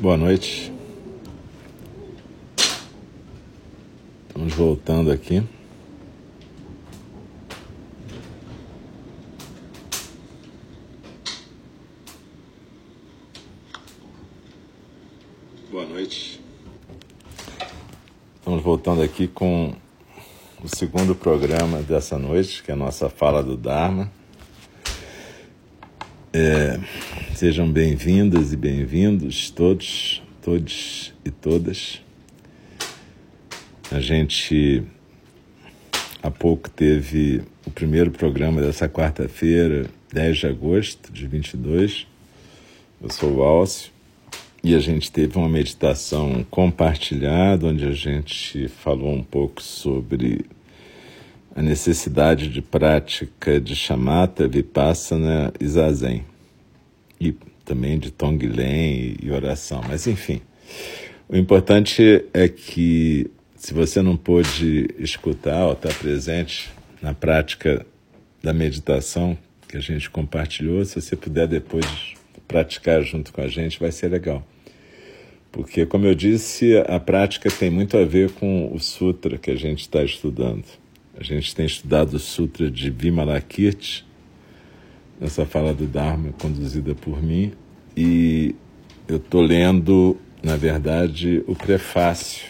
Boa noite. Estamos voltando aqui. Boa noite. Estamos voltando aqui com o segundo programa dessa noite, que é a nossa fala do Dharma. É, sejam bem-vindas e bem-vindos todos, todos e todas. A gente há pouco teve o primeiro programa dessa quarta-feira, 10 de agosto de 22. Eu sou o Alcio e a gente teve uma meditação compartilhada onde a gente falou um pouco sobre a necessidade de prática de chamata, vipassana e zazen. E também de tonglen e oração. Mas, enfim, o importante é que se você não pôde escutar ou estar presente na prática da meditação que a gente compartilhou, se você puder depois praticar junto com a gente, vai ser legal. Porque, como eu disse, a prática tem muito a ver com o sutra que a gente está estudando. A gente tem estudado o Sutra de Vimalakirti, nessa fala do Dharma conduzida por mim, e eu estou lendo, na verdade, o prefácio.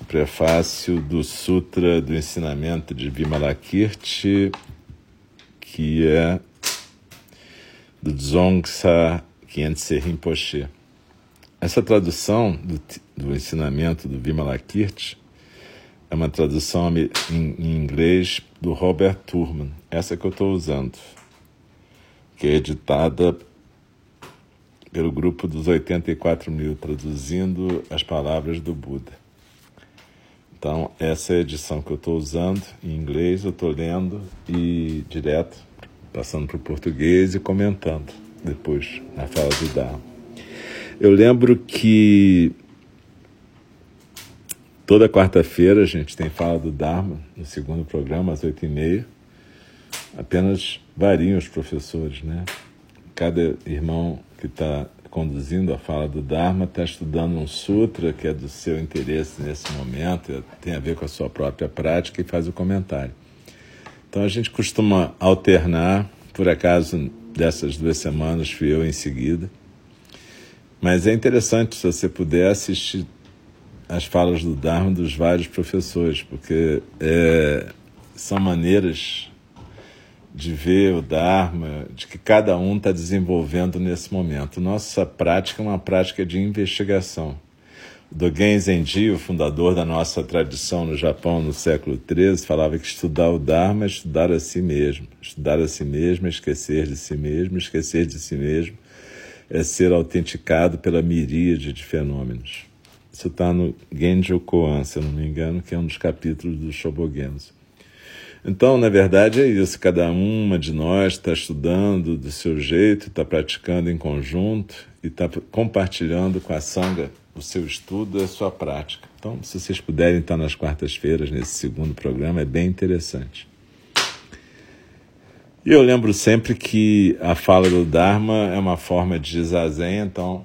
O prefácio do Sutra do Ensinamento de Vimalakirti, que é do Dzongsa Khyentse Rinpoche. Essa tradução do, do ensinamento do Vimalakirti é uma tradução em, inglês do Robert Turman, essa que eu estou usando, que é editada pelo grupo dos 84 mil, traduzindo as palavras do Buda. Então, essa é a edição que eu estou usando em inglês, eu estou lendo e direto, passando para o português e comentando depois na fala do Dharma. Eu lembro que Toda quarta-feira a gente tem fala do Dharma, no segundo programa, às oito e meia. Apenas variam os professores, né? Cada irmão que está conduzindo a fala do Dharma está estudando um sutra que é do seu interesse nesse momento, tem a ver com a sua própria prática e faz o comentário. Então a gente costuma alternar, por acaso dessas duas semanas fui eu em seguida. Mas é interessante se você puder assistir as falas do Dharma dos vários professores, porque é, são maneiras de ver o Dharma, de que cada um está desenvolvendo nesse momento. Nossa prática é uma prática de investigação. Dogen Zenji, o fundador da nossa tradição no Japão no século XIII, falava que estudar o Dharma é estudar a si mesmo. Estudar a si mesmo é esquecer de si mesmo, esquecer de si mesmo é ser autenticado pela miríade de fenômenos. Isso está no Genjo Koan, se eu não me engano, que é um dos capítulos do Shobogenzo. Então, na verdade, é isso. Cada uma de nós está estudando do seu jeito, está praticando em conjunto e está compartilhando com a Sangha o seu estudo e a sua prática. Então, se vocês puderem estar nas quartas-feiras, nesse segundo programa, é bem interessante. E eu lembro sempre que a fala do Dharma é uma forma de zazen, então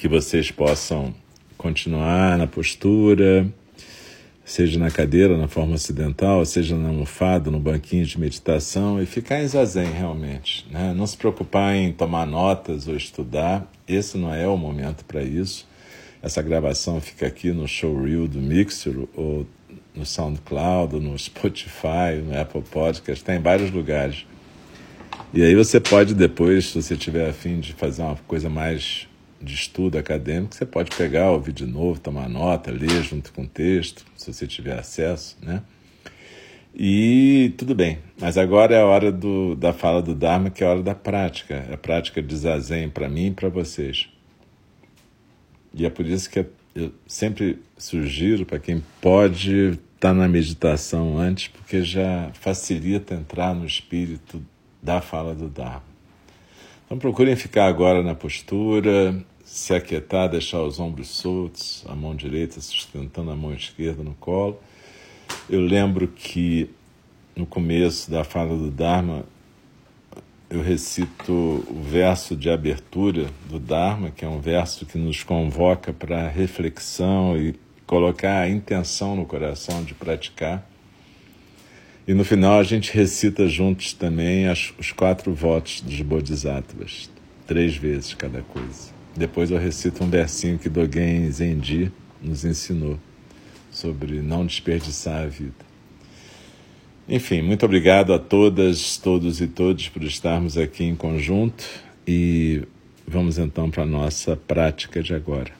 que vocês possam continuar na postura, seja na cadeira, na forma ocidental, seja na almofada, no banquinho de meditação, e ficar em zazen realmente. Né? Não se preocupar em tomar notas ou estudar, esse não é o momento para isso. Essa gravação fica aqui no showreel do Mixer, ou no SoundCloud, no Spotify, no Apple Podcast, está em vários lugares. E aí você pode depois, se você tiver afim de fazer uma coisa mais de estudo acadêmico, você pode pegar, ouvir de novo, tomar nota, ler junto com o texto, se você tiver acesso, né? E tudo bem, mas agora é a hora do, da fala do Dharma, que é a hora da prática, é a prática de zazen para mim e para vocês. E é por isso que eu sempre sugiro para quem pode estar tá na meditação antes, porque já facilita entrar no espírito da fala do Dharma. Então procurem ficar agora na postura, se aquietar, deixar os ombros soltos, a mão direita sustentando a mão esquerda no colo. Eu lembro que no começo da fala do Dharma, eu recito o verso de abertura do Dharma, que é um verso que nos convoca para reflexão e colocar a intenção no coração de praticar. E no final a gente recita juntos também as, os quatro votos dos Bodhisattvas, três vezes cada coisa. Depois eu recito um versinho que Dogen Zenji nos ensinou sobre não desperdiçar a vida. Enfim, muito obrigado a todas, todos e todos por estarmos aqui em conjunto e vamos então para a nossa prática de agora.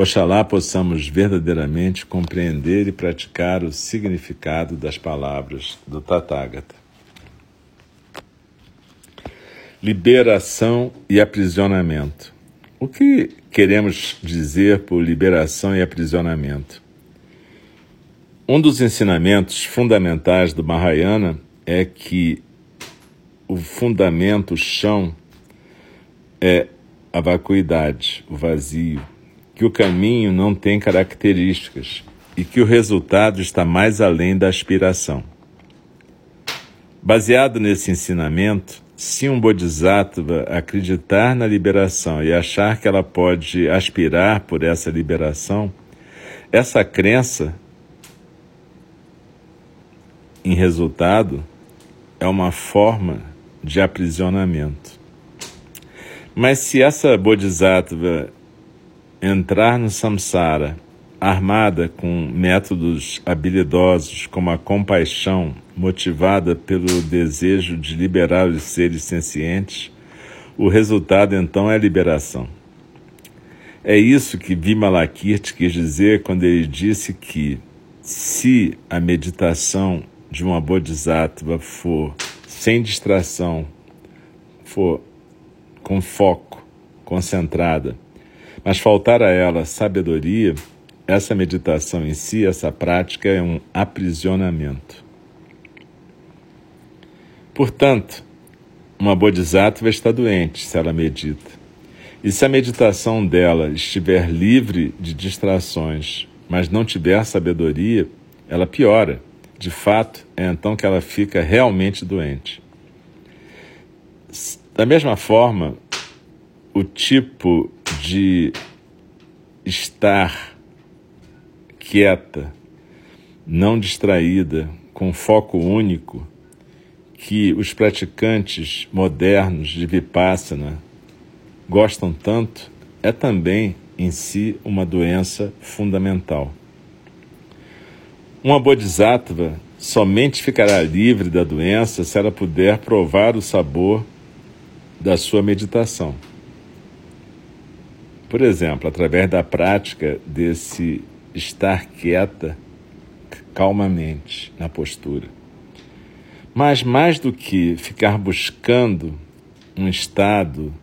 Oxalá possamos verdadeiramente compreender e praticar o significado das palavras do Tathagata. Liberação e aprisionamento. O que queremos dizer por liberação e aprisionamento? Um dos ensinamentos fundamentais do Mahayana é que o fundamento, o chão, é a vacuidade, o vazio, que o caminho não tem características e que o resultado está mais além da aspiração. Baseado nesse ensinamento, se um bodhisattva acreditar na liberação e achar que ela pode aspirar por essa liberação, essa crença em resultado, é uma forma de aprisionamento. Mas se essa bodhisattva entrar no samsara armada com métodos habilidosos como a compaixão, motivada pelo desejo de liberar os seres sencientes, o resultado então é a liberação. É isso que Vimalakirti quis dizer quando ele disse que se a meditação de uma bodhisattva for sem distração, for com foco, concentrada, mas faltar a ela sabedoria, essa meditação em si, essa prática é um aprisionamento. Portanto, uma bodhisattva está doente se ela medita. E se a meditação dela estiver livre de distrações, mas não tiver sabedoria, ela piora de fato, é então que ela fica realmente doente. Da mesma forma, o tipo de estar quieta, não distraída, com foco único, que os praticantes modernos de Vipassana gostam tanto, é também em si uma doença fundamental. Uma bodhisattva somente ficará livre da doença se ela puder provar o sabor da sua meditação. Por exemplo, através da prática desse estar quieta calmamente na postura. Mas mais do que ficar buscando um estado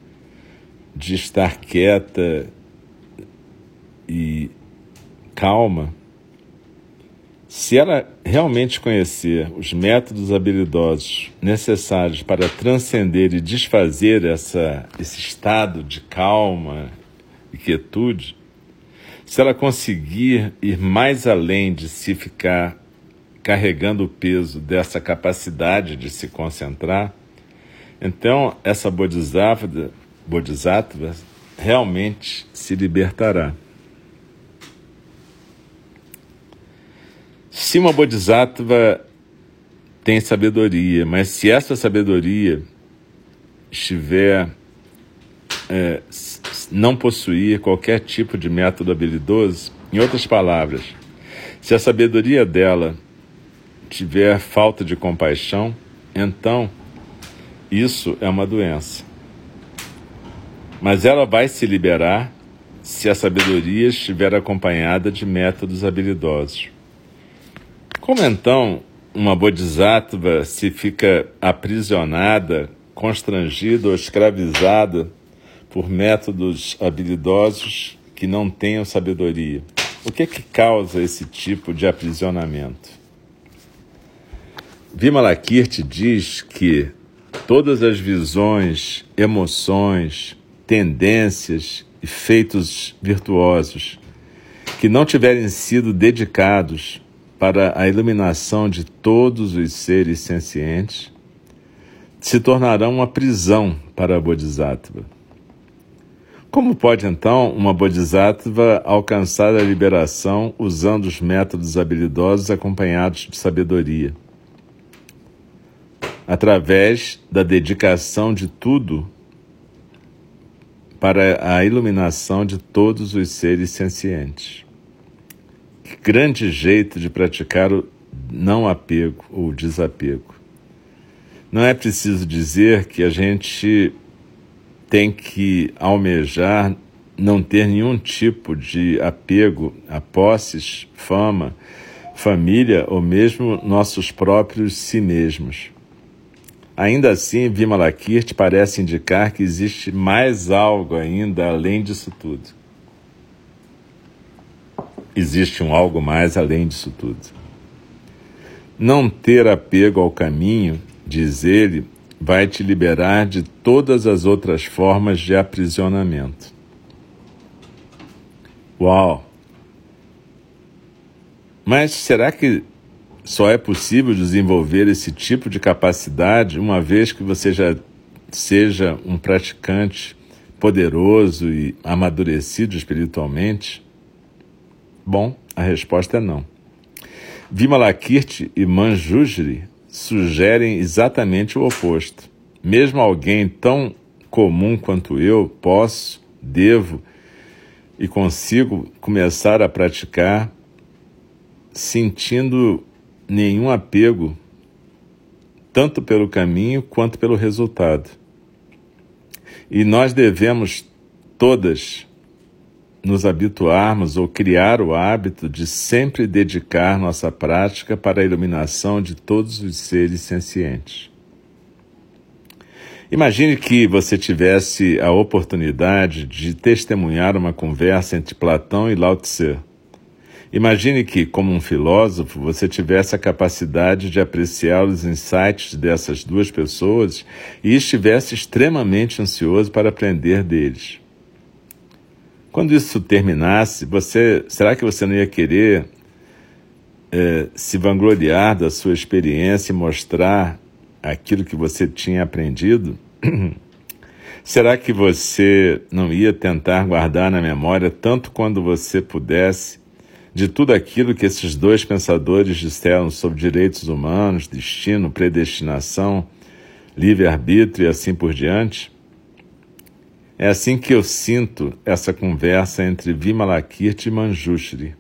de estar quieta e calma, se ela realmente conhecer os métodos habilidosos necessários para transcender e desfazer essa, esse estado de calma e quietude, se ela conseguir ir mais além de se ficar carregando o peso dessa capacidade de se concentrar, então essa bodhisattva, bodhisattva realmente se libertará. Se uma bodhisattva tem sabedoria, mas se essa sabedoria estiver é, não possuir qualquer tipo de método habilidoso, em outras palavras, se a sabedoria dela tiver falta de compaixão, então isso é uma doença. Mas ela vai se liberar se a sabedoria estiver acompanhada de métodos habilidosos. Como então uma bodhisattva se fica aprisionada, constrangida ou escravizada por métodos habilidosos que não tenham sabedoria? O que é que causa esse tipo de aprisionamento? Vimalakirti diz que todas as visões, emoções, tendências e feitos virtuosos que não tiverem sido dedicados para a iluminação de todos os seres sencientes se tornarão uma prisão para a Bodhisattva. Como pode então uma bodhisattva alcançar a liberação usando os métodos habilidosos acompanhados de sabedoria? Através da dedicação de tudo para a iluminação de todos os seres sencientes. Que grande jeito de praticar o não apego ou desapego. Não é preciso dizer que a gente tem que almejar não ter nenhum tipo de apego a posses, fama, família ou mesmo nossos próprios si mesmos. Ainda assim, Vimalakirti parece indicar que existe mais algo ainda além disso tudo. Existe um algo mais além disso tudo. Não ter apego ao caminho, diz ele, vai te liberar de todas as outras formas de aprisionamento. Uau! Mas será que só é possível desenvolver esse tipo de capacidade uma vez que você já seja um praticante poderoso e amadurecido espiritualmente? Bom, a resposta é não. Vimalakirti e Manjujri sugerem exatamente o oposto. Mesmo alguém tão comum quanto eu posso, devo e consigo começar a praticar sentindo nenhum apego, tanto pelo caminho quanto pelo resultado. E nós devemos todas nos habituarmos ou criar o hábito de sempre dedicar nossa prática para a iluminação de todos os seres sencientes. Imagine que você tivesse a oportunidade de testemunhar uma conversa entre Platão e Lao Tse. Imagine que, como um filósofo, você tivesse a capacidade de apreciar os insights dessas duas pessoas e estivesse extremamente ansioso para aprender deles. Quando isso terminasse, você será que você não ia querer é, se vangloriar da sua experiência e mostrar aquilo que você tinha aprendido? será que você não ia tentar guardar na memória tanto quando você pudesse de tudo aquilo que esses dois pensadores disseram sobre direitos humanos, destino, predestinação, livre-arbítrio e assim por diante? É assim que eu sinto essa conversa entre Vimalakirti e Manjushri.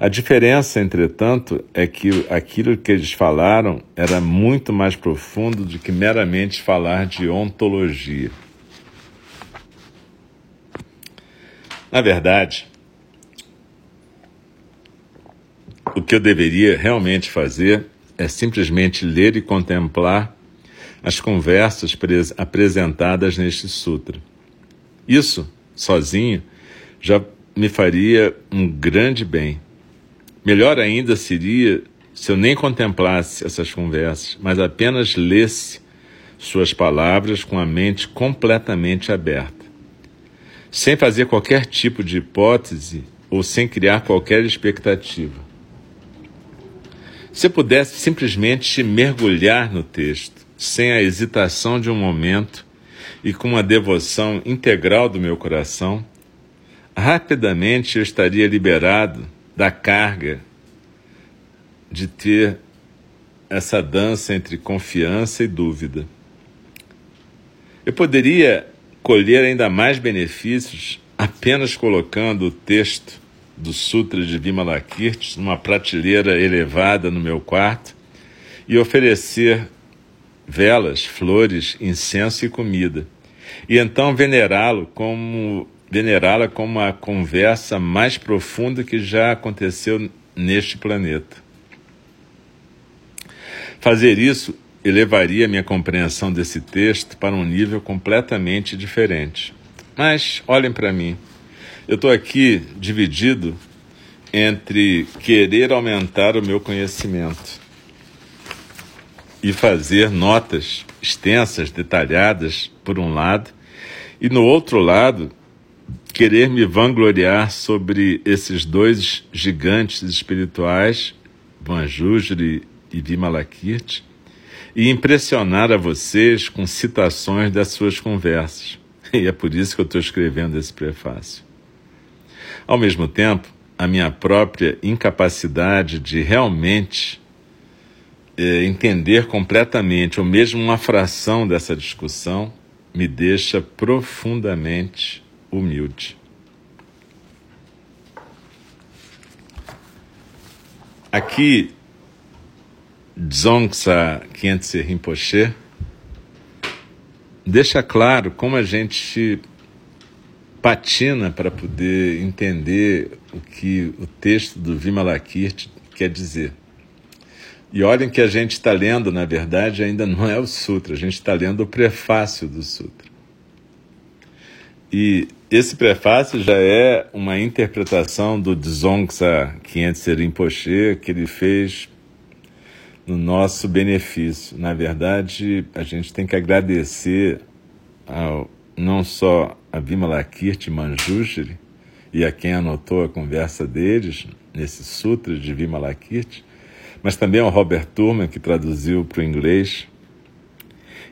A diferença, entretanto, é que aquilo que eles falaram era muito mais profundo do que meramente falar de ontologia. Na verdade, o que eu deveria realmente fazer é simplesmente ler e contemplar as conversas apresentadas neste sutra. Isso, sozinho, já me faria um grande bem. Melhor ainda seria se eu nem contemplasse essas conversas, mas apenas lesse suas palavras com a mente completamente aberta, sem fazer qualquer tipo de hipótese ou sem criar qualquer expectativa. Se pudesse simplesmente mergulhar no texto, sem a hesitação de um momento, e com uma devoção integral do meu coração, rapidamente eu estaria liberado da carga de ter essa dança entre confiança e dúvida. Eu poderia colher ainda mais benefícios apenas colocando o texto do Sutra de Vimalakirti numa prateleira elevada no meu quarto e oferecer velas, flores, incenso e comida. E então venerá-lo como venerá-la como a conversa mais profunda que já aconteceu neste planeta. Fazer isso elevaria minha compreensão desse texto para um nível completamente diferente. Mas olhem para mim. Eu estou aqui dividido entre querer aumentar o meu conhecimento e fazer notas extensas, detalhadas, por um lado, e no outro lado, querer me vangloriar sobre esses dois gigantes espirituais, Vanjujri e Vimalakirti, e impressionar a vocês com citações das suas conversas. E é por isso que eu estou escrevendo esse prefácio. Ao mesmo tempo, a minha própria incapacidade de realmente é, entender completamente, ou mesmo uma fração dessa discussão, me deixa profundamente humilde. Aqui, Dzongsa Khyentse Rinpoche deixa claro como a gente patina para poder entender o que o texto do Vimalakirti quer dizer. E olhem que a gente está lendo, na verdade, ainda não é o Sutra, a gente está lendo o prefácio do Sutra. E esse prefácio já é uma interpretação do Dzongsa Khyentse Rinpoche que ele fez no nosso benefício. Na verdade, a gente tem que agradecer ao, não só a Vimalakirti Manjushri e a quem anotou a conversa deles nesse sutra de Vimalakirti, mas também ao Robert Turman, que traduziu para o inglês,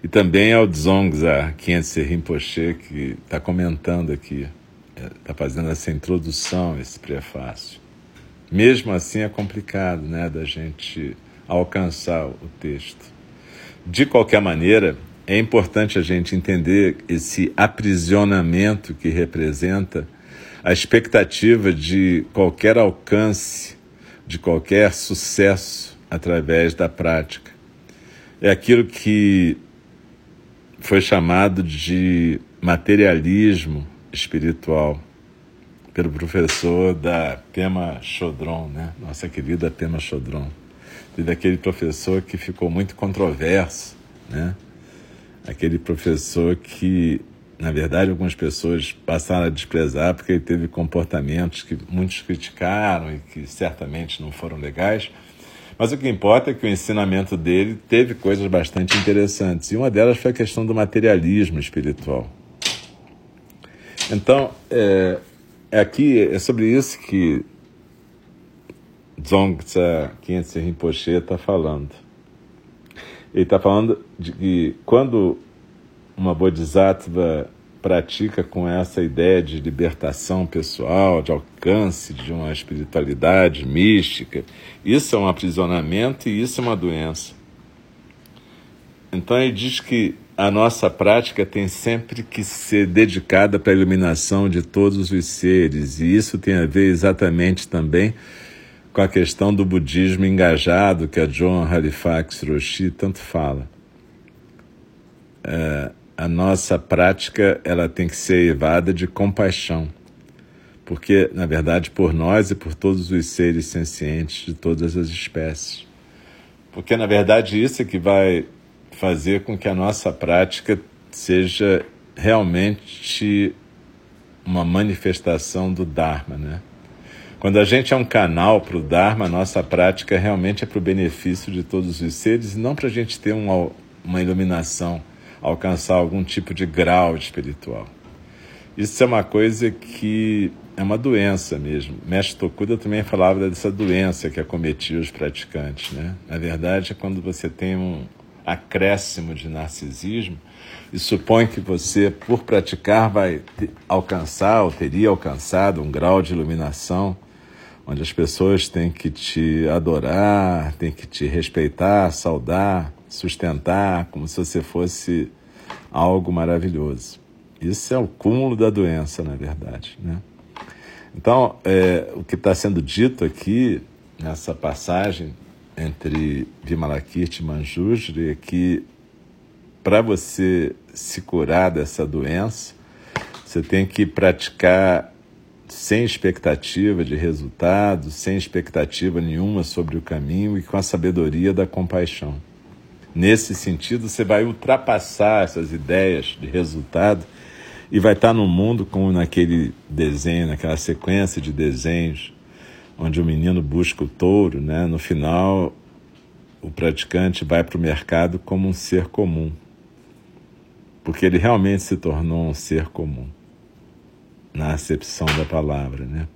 e também ao Dzongza Khyentse Rinpoche, que está comentando aqui, está é, fazendo essa introdução, esse prefácio. Mesmo assim é complicado né, da gente alcançar o texto. De qualquer maneira, é importante a gente entender esse aprisionamento que representa a expectativa de qualquer alcance, de qualquer sucesso através da prática. É aquilo que foi chamado de materialismo espiritual pelo professor da Pema Chodron, né? nossa querida Pema Chodron. Teve aquele professor que ficou muito controverso, né? aquele professor que, na verdade, algumas pessoas passaram a desprezar porque ele teve comportamentos que muitos criticaram e que certamente não foram legais. Mas o que importa é que o ensinamento dele teve coisas bastante interessantes. E uma delas foi a questão do materialismo espiritual. Então, é, é aqui, é sobre isso que Dzongtsa Khyentse Rinpoche está falando. Ele está falando de que quando uma bodhisattva pratica com essa ideia de libertação pessoal, de alcance de uma espiritualidade mística, isso é um aprisionamento e isso é uma doença. Então ele diz que a nossa prática tem sempre que ser dedicada para a iluminação de todos os seres, e isso tem a ver exatamente também com a questão do budismo engajado que a John Halifax Roshi tanto fala. É, a nossa prática ela tem que ser evada de compaixão, porque na verdade por nós e por todos os seres sencientes de todas as espécies, porque na verdade isso é que vai fazer com que a nossa prática seja realmente uma manifestação do Dharma, né? Quando a gente é um canal para o Dharma, a nossa prática realmente é para o benefício de todos os seres não para a gente ter uma, uma iluminação, alcançar algum tipo de grau espiritual. Isso é uma coisa que é uma doença mesmo. Mestre Tokuda também falava dessa doença que acometia os praticantes. Né? Na verdade, é quando você tem um acréscimo de narcisismo e supõe que você, por praticar, vai alcançar ou teria alcançado um grau de iluminação onde as pessoas têm que te adorar, têm que te respeitar, saudar, sustentar, como se você fosse algo maravilhoso. Isso é o cúmulo da doença, na verdade. Né? Então, é, o que está sendo dito aqui, nessa passagem entre Vimalakirti e Manjusri, é que para você se curar dessa doença, você tem que praticar sem expectativa de resultado, sem expectativa nenhuma sobre o caminho e com a sabedoria da compaixão. Nesse sentido, você vai ultrapassar essas ideias de resultado e vai estar no mundo como naquele desenho, naquela sequência de desenhos onde o menino busca o touro, né? No final, o praticante vai para o mercado como um ser comum, porque ele realmente se tornou um ser comum na acepção da palavra, né?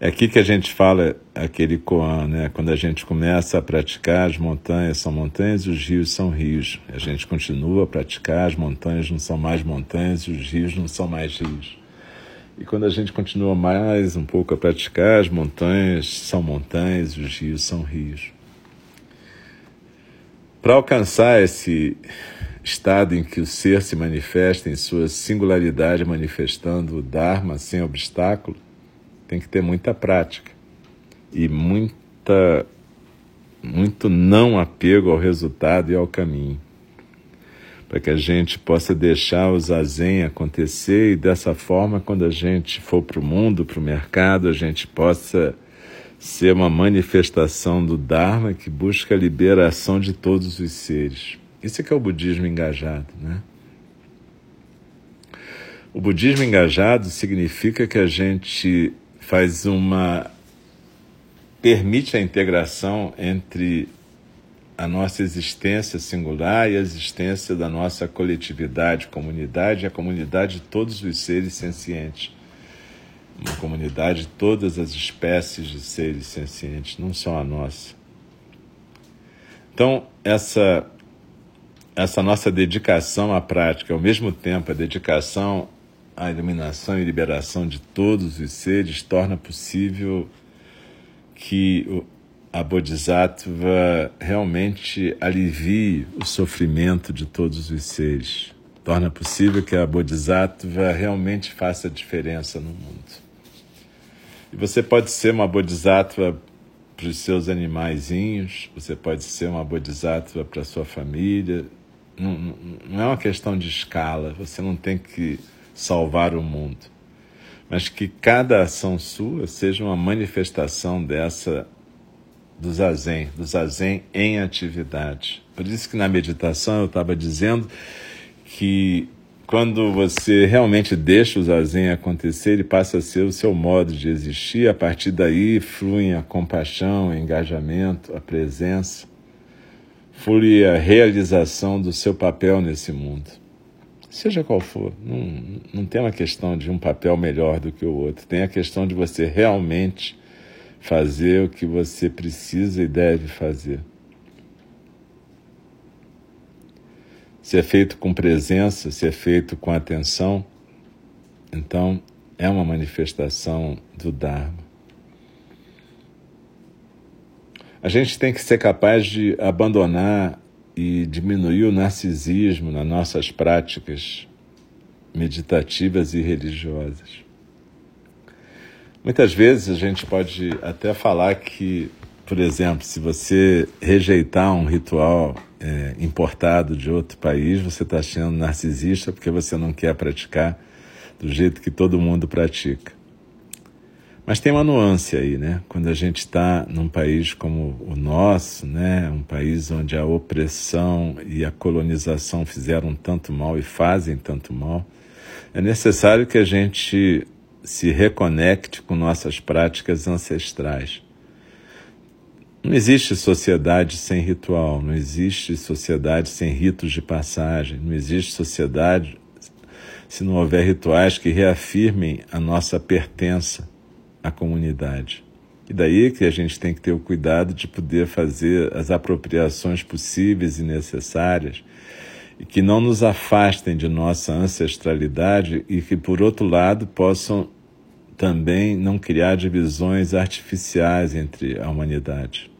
É aqui que a gente fala aquele koan, né? Quando a gente começa a praticar, as montanhas são montanhas e os rios são rios. A gente continua a praticar, as montanhas não são mais montanhas e os rios não são mais rios. E quando a gente continua mais um pouco a praticar, as montanhas são montanhas e os rios são rios. Para alcançar esse estado em que o ser se manifesta em sua singularidade, manifestando o Dharma sem obstáculo, tem que ter muita prática e muita muito não apego ao resultado e ao caminho, para que a gente possa deixar o zazen acontecer e dessa forma, quando a gente for para o mundo, para o mercado, a gente possa ser uma manifestação do Dharma que busca a liberação de todos os seres. Isso é que é o budismo engajado, né? O budismo engajado significa que a gente faz uma permite a integração entre a nossa existência singular e a existência da nossa coletividade, comunidade, a comunidade de todos os seres sencientes. Uma comunidade de todas as espécies de seres sencientes, não só a nossa. Então, essa essa nossa dedicação à prática, ao mesmo tempo a dedicação à iluminação e liberação de todos os seres, torna possível que a Bodhisattva realmente alivie o sofrimento de todos os seres. Torna possível que a Bodhisattva realmente faça diferença no mundo. E você pode ser uma Bodhisattva para os seus animaizinhos, você pode ser uma Bodhisattva para a sua família, não, não é uma questão de escala, você não tem que salvar o mundo, mas que cada ação sua seja uma manifestação dessa do zazen, do zazen em atividade. Por isso que na meditação eu estava dizendo que quando você realmente deixa o zazen acontecer, ele passa a ser o seu modo de existir, a partir daí fluem a compaixão, o engajamento, a presença foi a realização do seu papel nesse mundo. Seja qual for, não, não tem uma questão de um papel melhor do que o outro, tem a questão de você realmente fazer o que você precisa e deve fazer. Se é feito com presença, se é feito com atenção, então é uma manifestação do Dharma. A gente tem que ser capaz de abandonar e diminuir o narcisismo nas nossas práticas meditativas e religiosas. Muitas vezes a gente pode até falar que, por exemplo, se você rejeitar um ritual é, importado de outro país, você está sendo narcisista porque você não quer praticar do jeito que todo mundo pratica. Mas tem uma nuance aí, né? Quando a gente está num país como o nosso, né? Um país onde a opressão e a colonização fizeram tanto mal e fazem tanto mal, é necessário que a gente se reconecte com nossas práticas ancestrais. Não existe sociedade sem ritual, não existe sociedade sem ritos de passagem, não existe sociedade se não houver rituais que reafirmem a nossa pertença a comunidade. E daí que a gente tem que ter o cuidado de poder fazer as apropriações possíveis e necessárias e que não nos afastem de nossa ancestralidade e que, por outro lado, possam também não criar divisões artificiais entre a humanidade.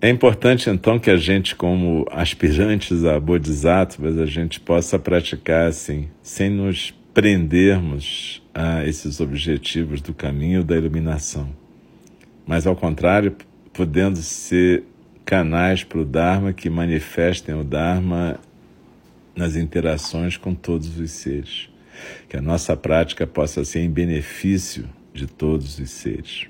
É importante então que a gente, como aspirantes a bodhisattvas, a gente possa praticar assim, sem nos prendermos a esses objetivos do caminho da iluminação, mas ao contrário, podendo ser canais para o Dharma que manifestem o Dharma nas interações com todos os seres. Que a nossa prática possa ser em benefício de todos os seres.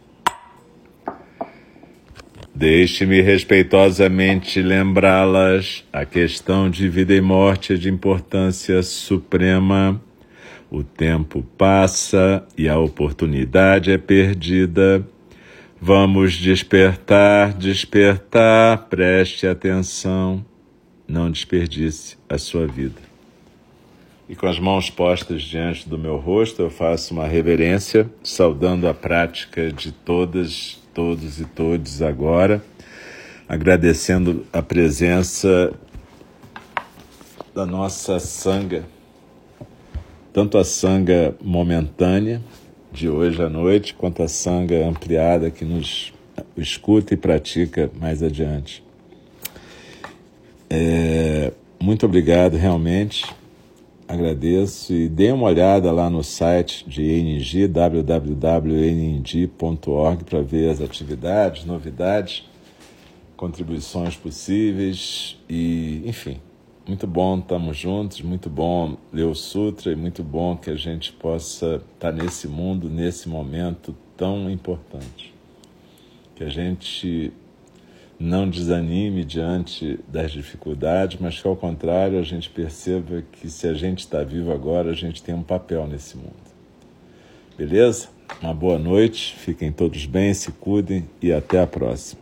Deixe-me respeitosamente lembrá-las: a questão de vida e morte é de importância suprema. O tempo passa e a oportunidade é perdida. Vamos despertar, despertar, preste atenção, não desperdice a sua vida. E com as mãos postas diante do meu rosto, eu faço uma reverência, saudando a prática de todas todos e todos agora, agradecendo a presença da nossa sanga, tanto a sanga momentânea de hoje à noite, quanto a sanga ampliada que nos escuta e pratica mais adiante. É, muito obrigado realmente agradeço e dê uma olhada lá no site de ENG, www.ening.org, para ver as atividades, novidades, contribuições possíveis e, enfim, muito bom, estamos juntos, muito bom ler o Sutra e muito bom que a gente possa estar nesse mundo, nesse momento tão importante. Que a gente não desanime diante das dificuldades, mas que ao contrário a gente perceba que se a gente está vivo agora, a gente tem um papel nesse mundo. Beleza? Uma boa noite, fiquem todos bem, se cuidem e até a próxima.